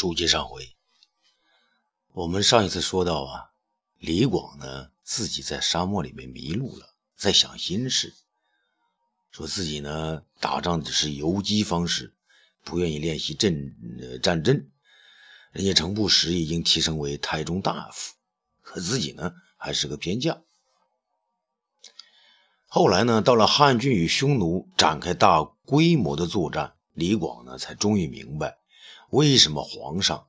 书接上回，我们上一次说到啊，李广呢自己在沙漠里面迷路了，在想心事，说自己呢打仗只是游击方式，不愿意练习阵呃战争。人家程不识已经提升为太中大夫，可自己呢还是个偏将。后来呢，到了汉军与匈奴展开大规模的作战，李广呢才终于明白。为什么皇上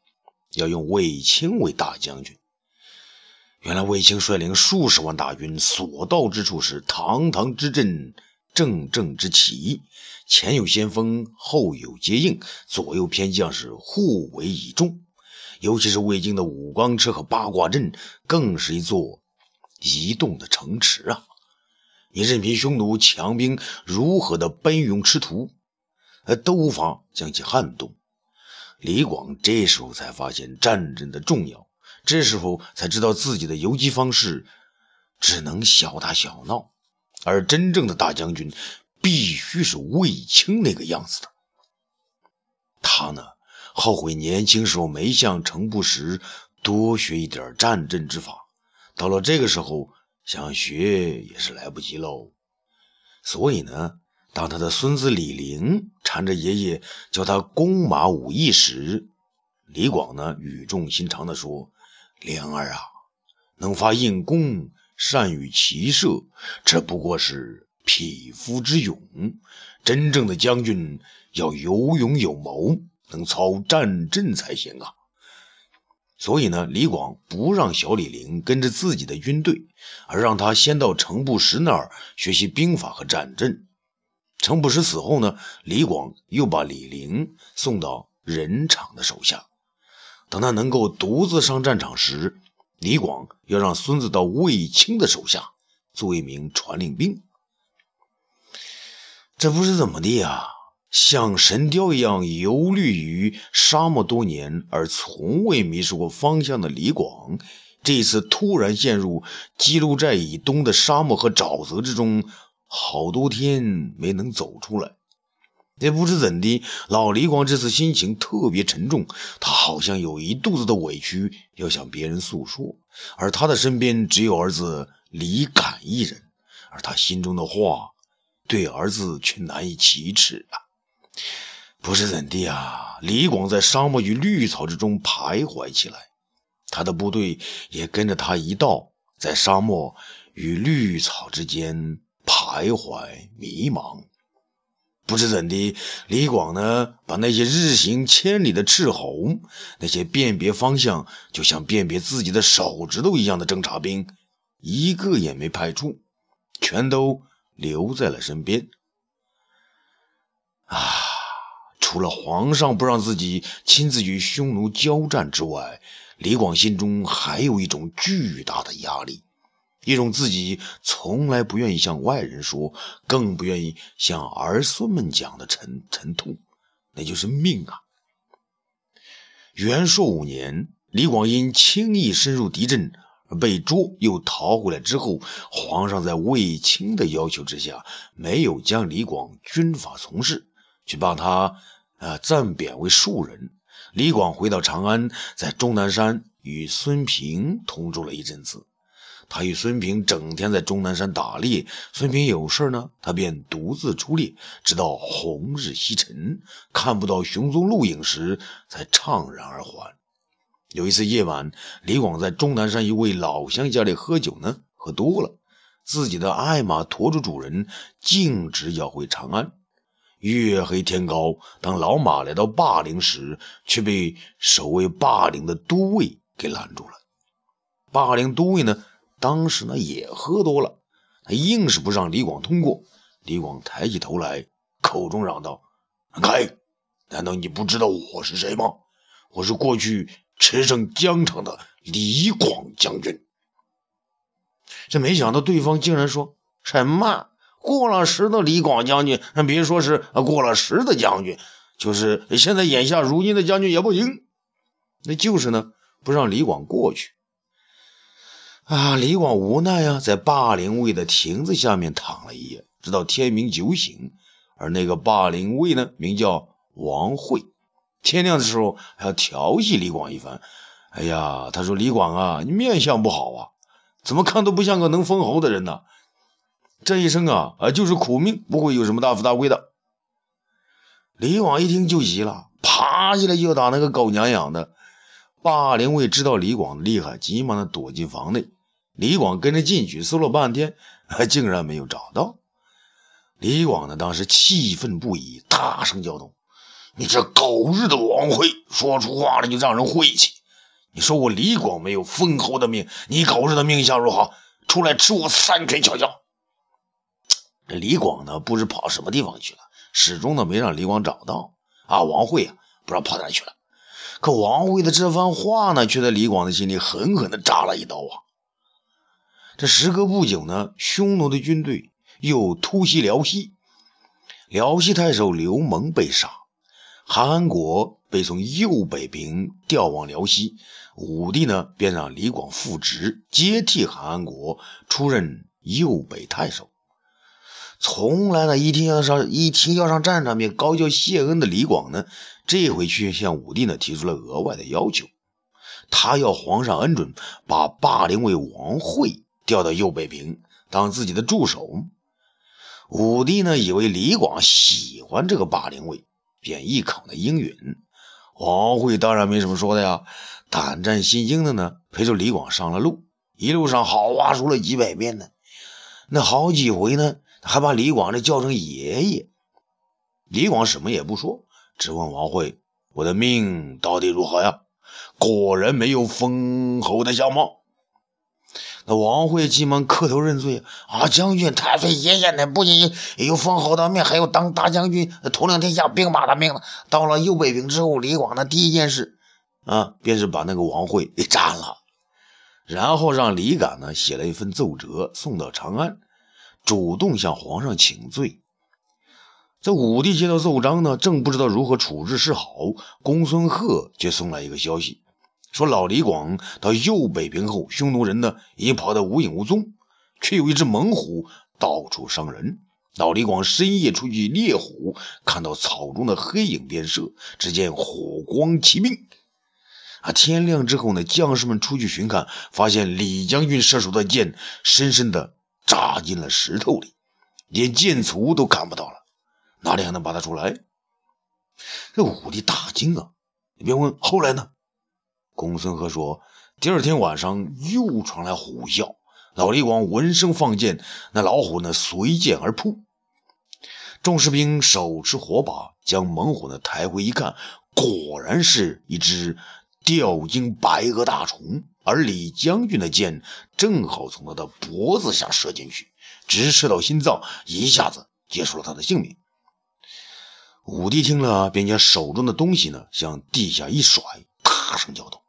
要用卫青为大将军？原来卫青率领数十万大军，所到之处是堂堂之阵，正正之旗，前有先锋，后有接应，左右偏将是互为倚重。尤其是魏京的五光车和八卦阵，更是一座移动的城池啊！你任凭匈奴强兵如何的奔涌吃土，呃，都无法将其撼动。李广这时候才发现战争的重要，这时候才知道自己的游击方式只能小打小闹，而真正的大将军必须是卫青那个样子的。他呢，后悔年轻时候没向程不识多学一点战阵之法，到了这个时候想学也是来不及喽。所以呢。当他的孙子李陵缠着爷爷教他弓马武艺时，李广呢语重心长地说：“灵儿啊，能发硬弓，善于骑射，这不过是匹夫之勇。真正的将军要有勇有谋，能操战阵才行啊。”所以呢，李广不让小李陵跟着自己的军队，而让他先到程不识那儿学习兵法和战阵。程不识死后呢，李广又把李陵送到任场的手下。等他能够独自上战场时，李广要让孙子到卫青的手下做一名传令兵。这不是怎么的呀？像神雕一样游历于沙漠多年而从未迷失过方向的李广，这一次突然陷入基路寨以东的沙漠和沼泽之中。好多天没能走出来，也不知怎的，老李广这次心情特别沉重，他好像有一肚子的委屈要向别人诉说，而他的身边只有儿子李敢一人，而他心中的话对儿子却难以启齿啊！不是怎的啊？李广在沙漠与绿草之中徘徊起来，他的部队也跟着他一道在沙漠与绿草之间。徘徊迷茫，不知怎的，李广呢，把那些日行千里的斥候，那些辨别方向就像辨别自己的手指头一样的侦察兵，一个也没派出，全都留在了身边。啊，除了皇上不让自己亲自与匈奴交战之外，李广心中还有一种巨大的压力。一种自己从来不愿意向外人说，更不愿意向儿孙们讲的沉沉痛，那就是命啊！元朔五年，李广因轻易深入敌阵而被捉，又逃回来之后，皇上在卫青的要求之下，没有将李广军法从事，却把他呃暂贬为庶人。李广回到长安，在终南山与孙平同住了一阵子。他与孙平整天在终南山打猎，孙平有事呢，他便独自出猎，直到红日西沉，看不到熊踪录影时，才怅然而还。有一次夜晚，李广在终南山一位老乡家里喝酒呢，喝多了，自己的爱马驮着主人，径直要回长安。月黑天高，当老马来到霸陵时，却被守卫霸陵的都尉给拦住了。霸陵都尉呢？当时呢也喝多了，他硬是不让李广通过。李广抬起头来，口中嚷道：“开！难道你不知道我是谁吗？我是过去驰骋疆场的李广将军。”这没想到对方竟然说什么过了时的李广将军，那别说是过了时的将军，就是现在眼下如今的将军也不行。那就是呢，不让李广过去。啊！李广无奈啊，在霸陵卫的亭子下面躺了一夜，直到天明酒醒。而那个霸陵卫呢，名叫王惠，天亮的时候还要调戏李广一番。哎呀，他说：“李广啊，你面相不好啊，怎么看都不像个能封侯的人呢？这一生啊，啊就是苦命，不会有什么大富大贵的。”李广一听就急了，爬起来就打那个狗娘养的。霸凌卫知道李广的厉害，急忙的躲进房内。李广跟着进去，搜了半天，竟然没有找到。李广呢，当时气愤不已，大声叫道：“你这狗日的王辉，说出话来就让人晦气！你说我李广没有封侯的命，你狗日的命相如何？出来吃我三拳瞧瞧！”这李广呢，不知跑什么地方去了，始终呢没让李广找到。啊，王慧啊，不知道跑哪去了。可王会的这番话呢，却在李广的心里狠狠地扎了一刀啊！这时隔不久呢，匈奴的军队又突袭辽西，辽西太守刘蒙被杀，韩安国被从右北平调往辽西，武帝呢便让李广复职，接替韩安国出任右北太守。从来呢，一听要上一听要上战场面高叫谢恩的李广呢，这回却向武帝呢提出了额外的要求，他要皇上恩准把霸陵尉王会调到右北平当自己的助手。武帝呢以为李广喜欢这个霸陵尉，便一口的应允。王会当然没什么说的呀，胆战心惊的呢陪着李广上了路，一路上好话说了几百遍呢，那好几回呢。还把李广这叫成爷爷，李广什么也不说，质问王慧：“我的命到底如何呀？”果然没有封侯的相貌。那王慧急忙磕头认罪：“啊，将军太岁爷爷呢，不仅有封侯的命，还有当大将军、统领天下兵马的命呢。到了右北平之后，李广的第一件事啊，便是把那个王慧给斩了，然后让李敢呢写了一份奏折送到长安。”主动向皇上请罪。这武帝接到奏章呢，正不知道如何处置是好，公孙贺却送来一个消息，说老李广到右北平后，匈奴人呢已跑得无影无踪，却有一只猛虎到处伤人。老李广深夜出去猎虎，看到草中的黑影便射，只见火光齐鸣。啊，天亮之后呢，将士们出去巡看，发现李将军射出的箭深深的。扎进了石头里，连箭簇都看不到了，哪里还能拔得出来？这武帝大惊啊！你别问后来呢？公孙贺说，第二天晚上又传来虎啸，老李广闻声放箭，那老虎呢随箭而扑。众士兵手持火把将猛虎呢抬回一看，果然是一只吊睛白额大虫。而李将军的箭正好从他的脖子下射进去，直射到心脏，一下子结束了他的性命。武帝听了，便将手中的东西呢向地下一甩，大声叫道：“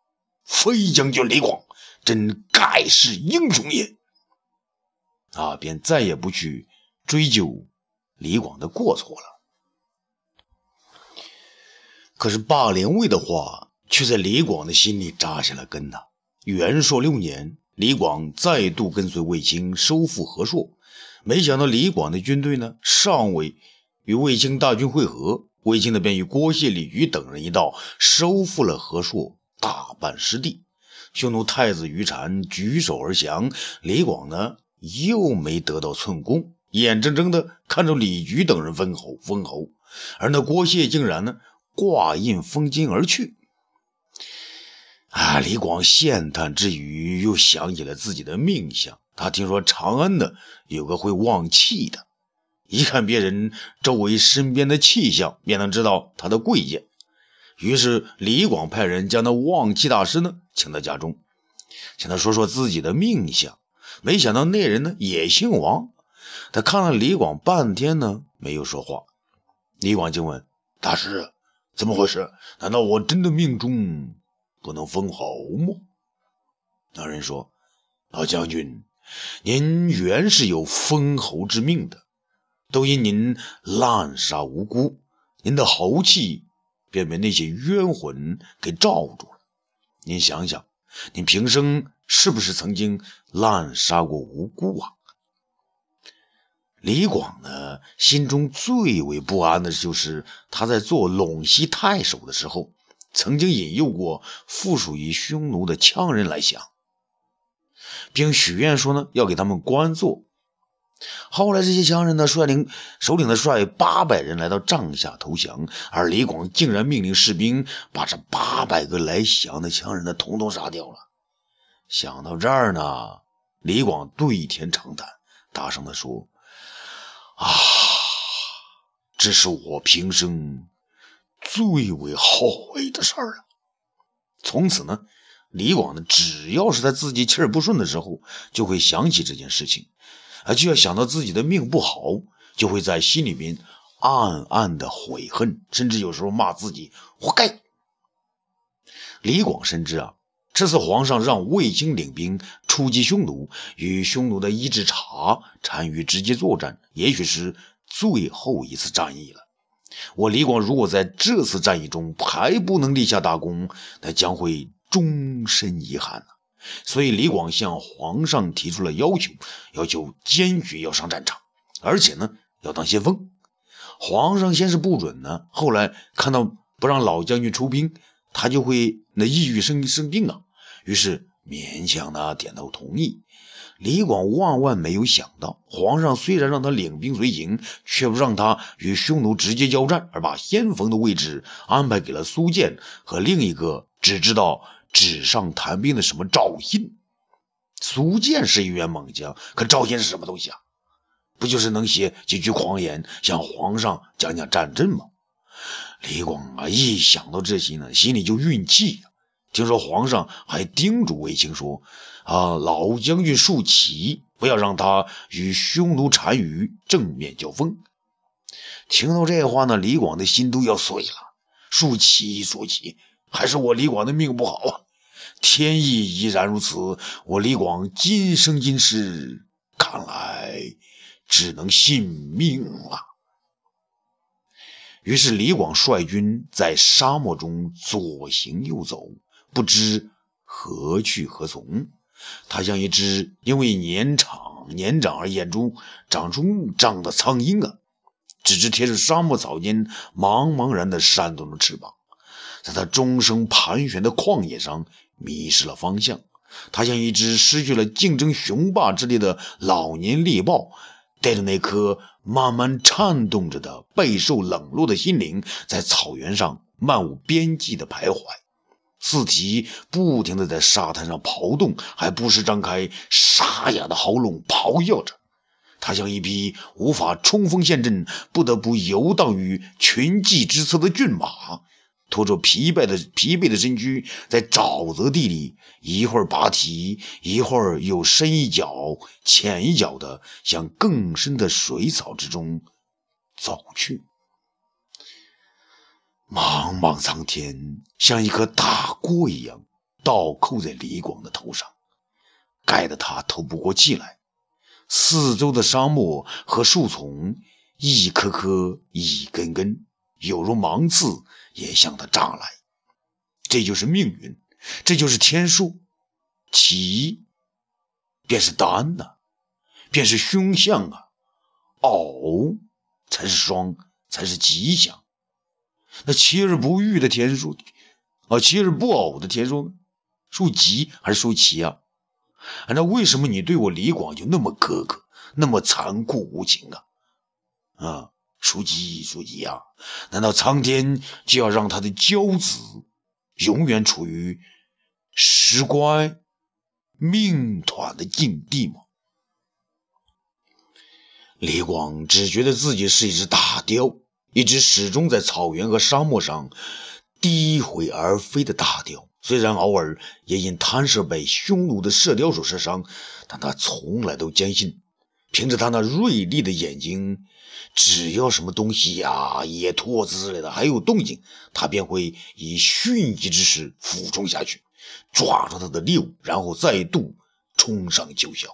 飞将军李广，真盖世英雄也！”啊，便再也不去追究李广的过错了。可是霸陵尉的话却在李广的心里扎下了根呐。元朔六年，李广再度跟随卫青收复河朔，没想到李广的军队呢，尚未与卫青大军会合，卫青呢便与郭谢、李圩等人一道收复了河朔，大半失地。匈奴太子于禅举手而降，李广呢又没得到寸功，眼睁睁的看着李圩等人封侯封侯，而那郭谢竟然呢挂印封金而去。啊！李广羡叹之余，又想起了自己的命相。他听说长安呢有个会望气的，一看别人周围身边的气象，便能知道他的贵贱。于是李广派人将那旺气大师呢请到家中，请他说说自己的命相。没想到那人呢也姓王。他看了李广半天呢，没有说话。李广就问大师：“怎么回事？难道我真的命中？”不能封侯吗？那人说：“老将军，您原是有封侯之命的，都因您滥杀无辜，您的豪气便被那些冤魂给罩住了。您想想，您平生是不是曾经滥杀过无辜啊？”李广呢，心中最为不安的就是他在做陇西太守的时候，曾经引诱过附属于匈奴的羌人来降，并许愿说呢，要给他们官做。后来这些羌人呢，率领首领的率八百人来到帐下投降，而李广竟然命令士兵把这八百个来降的羌人呢，统统杀掉了。想到这儿呢，李广对天长叹，大声地说。啊，这是我平生最为后悔的事儿了。从此呢，李广呢，只要是在自己气儿不顺的时候，就会想起这件事情，啊，就要想到自己的命不好，就会在心里边暗暗的悔恨，甚至有时候骂自己活该。李广深知啊。这次皇上让卫青领兵出击匈奴，与匈奴的伊稚茶单于直接作战，也许是最后一次战役了。我李广如果在这次战役中还不能立下大功，那将会终身遗憾所以李广向皇上提出了要求，要求坚决要上战场，而且呢要当先锋。皇上先是不准呢，后来看到不让老将军出兵。他就会那抑郁生生病啊，于是勉强的点头同意。李广万万没有想到，皇上虽然让他领兵随行，却不让他与匈奴直接交战，而把先锋的位置安排给了苏建和另一个只知道纸上谈兵的什么赵信。苏建是一员猛将，可赵信是什么东西啊？不就是能写几句狂言，向皇上讲讲战阵吗？李广啊，一想到这些呢，心里就运气。听说皇上还叮嘱卫青说：“啊，老将军树奇，不要让他与匈奴单于正面交锋。”听到这话呢，李广的心都要碎了。树奇，树奇，还是我李广的命不好啊！天意已然如此，我李广今生今世，看来只能信命了。于是，李广率军在沙漠中左行右走，不知何去何从。他像一只因为年长年长而眼中长出木障的苍鹰啊，只知贴着沙漠草间，茫茫然的扇动着翅膀，在他终生盘旋的旷野上迷失了方向。他像一只失去了竞争雄霸之力的老年猎豹。带着那颗慢慢颤动着的备受冷落的心灵，在草原上漫无边际的徘徊，四蹄不停地在沙滩上刨动，还不时张开沙哑的喉咙咆哮着。它像一匹无法冲锋陷阵、不得不游荡于群骑之侧的骏马。拖着疲惫的疲惫的身躯，在沼泽地里一会儿拔蹄，一会儿又深一脚浅一脚的向更深的水草之中走去。茫茫苍天像一颗大锅一样倒扣在李广的头上，盖得他透不过气来。四周的沙漠和树丛，一颗颗，一根根。有如芒刺，也向他扎来。这就是命运，这就是天数。奇，便是单呐，便是凶相啊。偶，才是双，才是吉祥。那七而不遇的天数，啊，七而不偶的天数，数吉还是数奇啊？那为什么你对我李广就那么苛刻，那么残酷无情啊？啊？属鸡，属鸡呀！难道苍天就要让他的骄子永远处于失乖命短的境地吗？李广只觉得自己是一只大雕，一只始终在草原和沙漠上低回而飞的大雕。虽然偶尔也因贪射被匈奴的射雕手射伤，但他从来都坚信，凭着他那锐利的眼睛。只要什么东西呀，野兔子之类的还有动静，他便会以迅疾之势俯冲下去，抓住他的猎物，然后再度冲上九霄。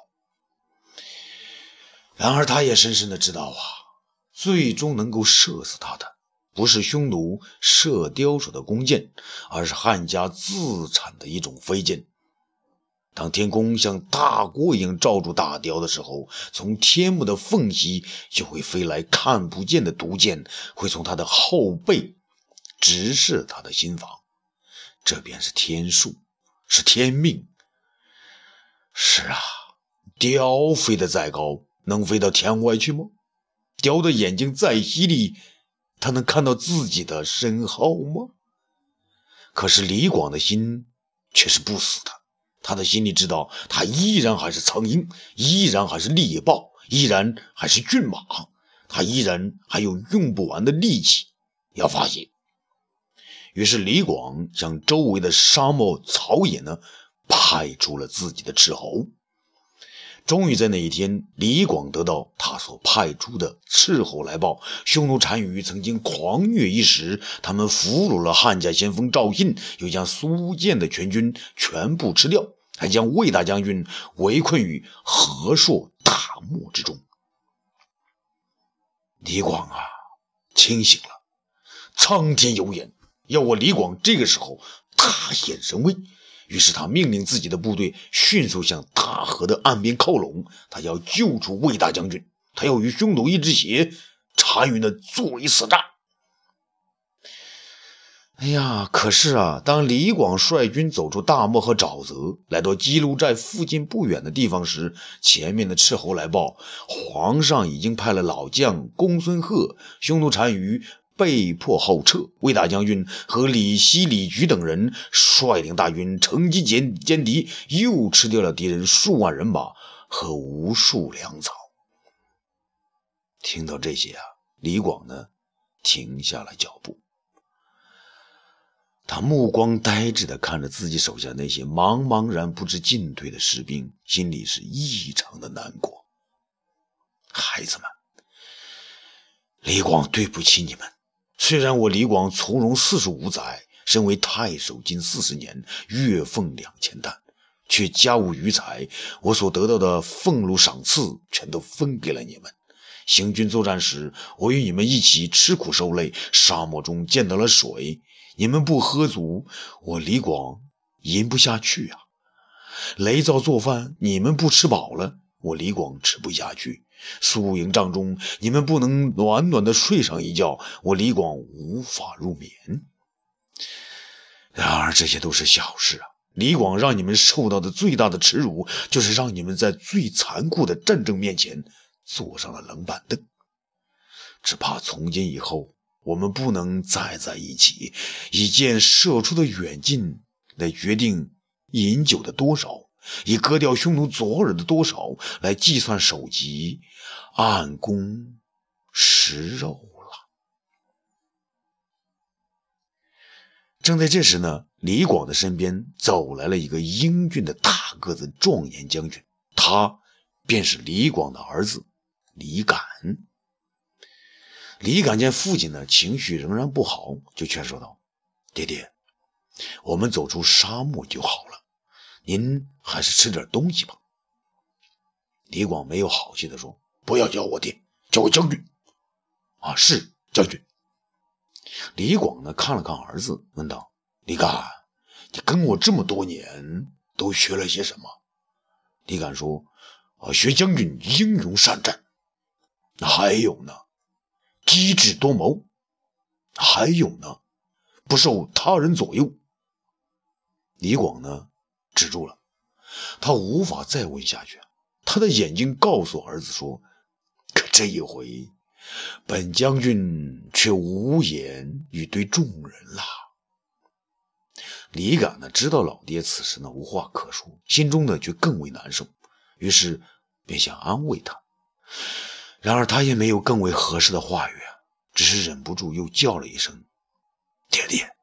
然而，他也深深的知道啊，最终能够射死他的，不是匈奴射雕手的弓箭，而是汉家自产的一种飞箭。当天空像大锅一样罩住大雕的时候，从天幕的缝隙就会飞来看不见的毒箭，会从他的后背直视他的心房。这便是天数，是天命。是啊，雕飞得再高，能飞到天外去吗？雕的眼睛再犀利，他能看到自己的身后吗？可是李广的心却是不死的。他的心里知道，他依然还是苍鹰，依然还是猎豹，依然还是骏马，他依然还有用不完的力气要发泄。于是，李广向周围的沙漠草野呢，派出了自己的斥候。终于在那一天，李广得到他所派出的斥候来报：匈奴单于曾经狂虐一时，他们俘虏了汉家先锋赵信，又将苏建的全军全部吃掉。还将魏大将军围困于河朔大漠之中。李广啊，清醒了！苍天有眼，要我李广这个时候大显神威。于是他命令自己的部队迅速向大河的岸边靠拢，他要救出魏大将军，他要与匈奴一支血，单于呢作为死战。哎呀，可是啊，当李广率军走出大漠和沼泽，来到基路寨附近不远的地方时，前面的斥候来报，皇上已经派了老将公孙贺，匈奴单于被迫后撤。魏大将军和李希、李举等人率领大军乘机歼歼敌，又吃掉了敌人数万人马和无数粮草。听到这些啊，李广呢，停下了脚步。他目光呆滞地看着自己手下那些茫茫然不知进退的士兵，心里是异常的难过。孩子们，李广对不起你们。虽然我李广从容四十五载，身为太守近四十年，月俸两千担，却家无余财，我所得到的俸禄赏赐全都分给了你们。行军作战时，我与你们一起吃苦受累，沙漠中见到了水。你们不喝足，我李广饮不下去啊！雷灶做饭，你们不吃饱了，我李广吃不下去。宿营帐中，你们不能暖暖的睡上一觉，我李广无法入眠。然而这些都是小事啊！李广让你们受到的最大的耻辱，就是让你们在最残酷的战争面前坐上了冷板凳。只怕从今以后。我们不能再在一起，以箭射出的远近来决定饮酒的多少，以割掉匈奴左耳的多少来计算首级，按弓食肉了。正在这时呢，李广的身边走来了一个英俊的大个子壮年将军，他便是李广的儿子李敢。李敢见父亲呢情绪仍然不好，就劝说道：“爹爹，我们走出沙漠就好了，您还是吃点东西吧。”李广没有好气的说：“不要叫我爹，叫我将军。”啊，是将军。李广呢看了看儿子，问道：“李敢，你跟我这么多年，都学了些什么？”李敢说：“啊，学将军英勇善战。还有呢？”机智多谋，还有呢，不受他人左右。李广呢，止住了，他无法再问下去。他的眼睛告诉儿子说：“可这一回，本将军却无言以对众人了。”李敢呢，知道老爹此时呢无话可说，心中呢却更为难受，于是便想安慰他。然而他也没有更为合适的话语，只是忍不住又叫了一声“爹爹”。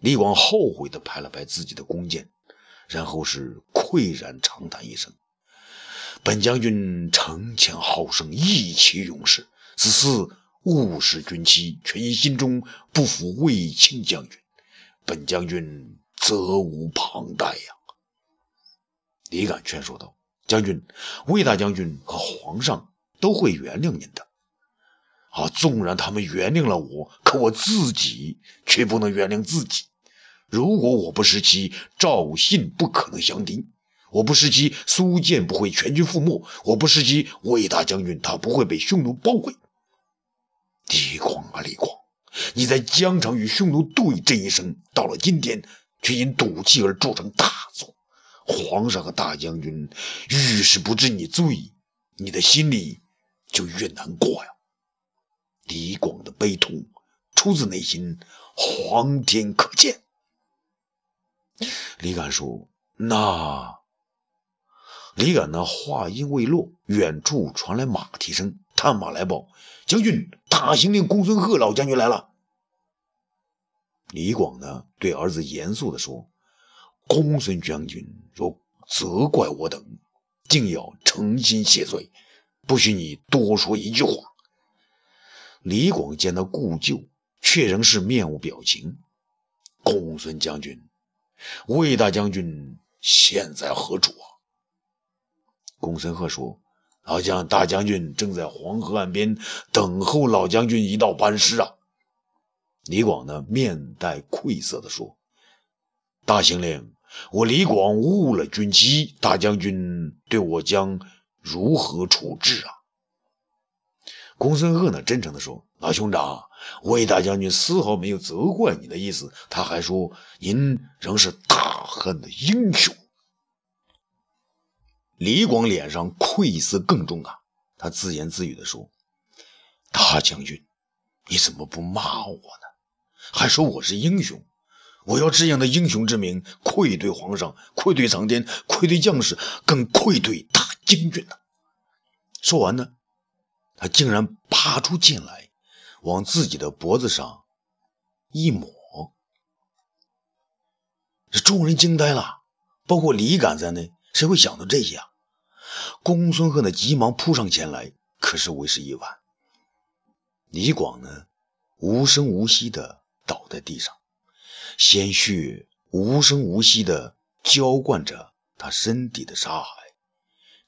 李广后悔地拍了拍自己的弓箭，然后是喟然长叹一声：“本将军城前好胜，意气勇士，此次误失军旗，却因心中不服卫青将军，本将军责无旁贷呀。”李敢劝说道。将军，魏大将军和皇上都会原谅您的。啊，纵然他们原谅了我，可我自己却不能原谅自己。如果我不失其赵信不可能降敌，我不失其苏建不会全军覆没，我不失其魏大将军他不会被匈奴包围。李广啊，李广，你在疆场与匈奴对阵一生，到了今天却因赌气而铸成大错。皇上和大将军遇事不知你罪，你的心里就越难过呀。李广的悲痛出自内心，皇天可见。李敢说：“那……”李敢呢话音未落，远处传来马蹄声，探马来报：“将军，大行令公孙贺老将军来了。”李广呢，对儿子严肃地说：“公孙将军若责怪我等，定要诚心谢罪，不许你多说一句话。”李广见到故旧，却仍是面无表情。公孙将军，魏大将军现在何处啊？公孙贺说：“老将，大将军正在黄河岸边等候老将军一道班师啊。”李广呢，面带愧色地说：“大行令，我李广误了军机，大将军对我将如何处置啊？”公孙贺呢，真诚地说：“老兄长，魏大将军丝毫没有责怪你的意思，他还说您仍是大汉的英雄。”李广脸上愧色更重啊，他自言自语地说：“大将军，你怎么不骂我呢？还说我是英雄？我要这样的英雄之名，愧对皇上，愧对苍天，愧对将士，更愧对大将军呢。”说完呢。他竟然拔出剑来，往自己的脖子上一抹。这众人惊呆了，包括李敢在内，谁会想到这些啊？公孙贺呢，急忙扑上前来，可是为时已晚。李广呢，无声无息的倒在地上，鲜血无声无息的浇灌着他身体的沙海。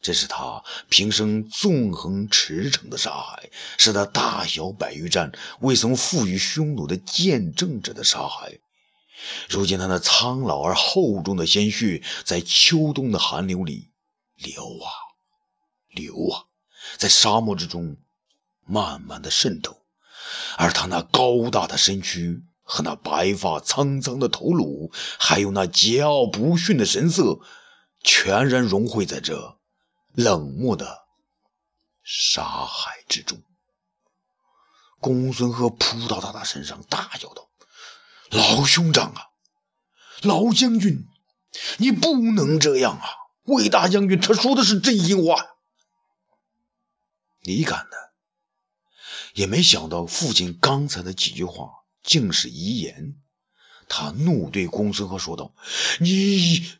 这是他平生纵横驰骋的沙海，是他大小百余战未曾负于匈奴的见证者的沙海。如今他那苍老而厚重的鲜血，在秋冬的寒流里流啊流啊，在沙漠之中慢慢的渗透，而他那高大的身躯和那白发苍苍的头颅，还有那桀骜不驯的神色，全然融汇在这。冷漠的沙海之中，公孙贺扑到他的身上，大叫道：“老兄长啊，老将军，你不能这样啊！魏大将军他说的是真心话。”你敢呢，也没想到父亲刚才的几句话竟是遗言，他怒对公孙贺说道：“你！”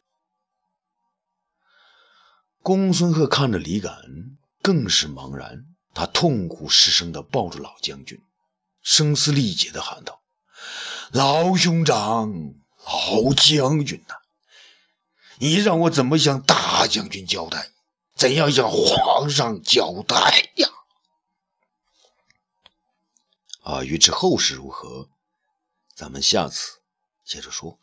公孙贺看着李敢，更是茫然。他痛苦失声地抱住老将军，声嘶力竭地喊道：“老兄长，老将军呐，你让我怎么向大将军交代？怎样向皇上交代呀？”啊，欲知后事如何，咱们下次接着说。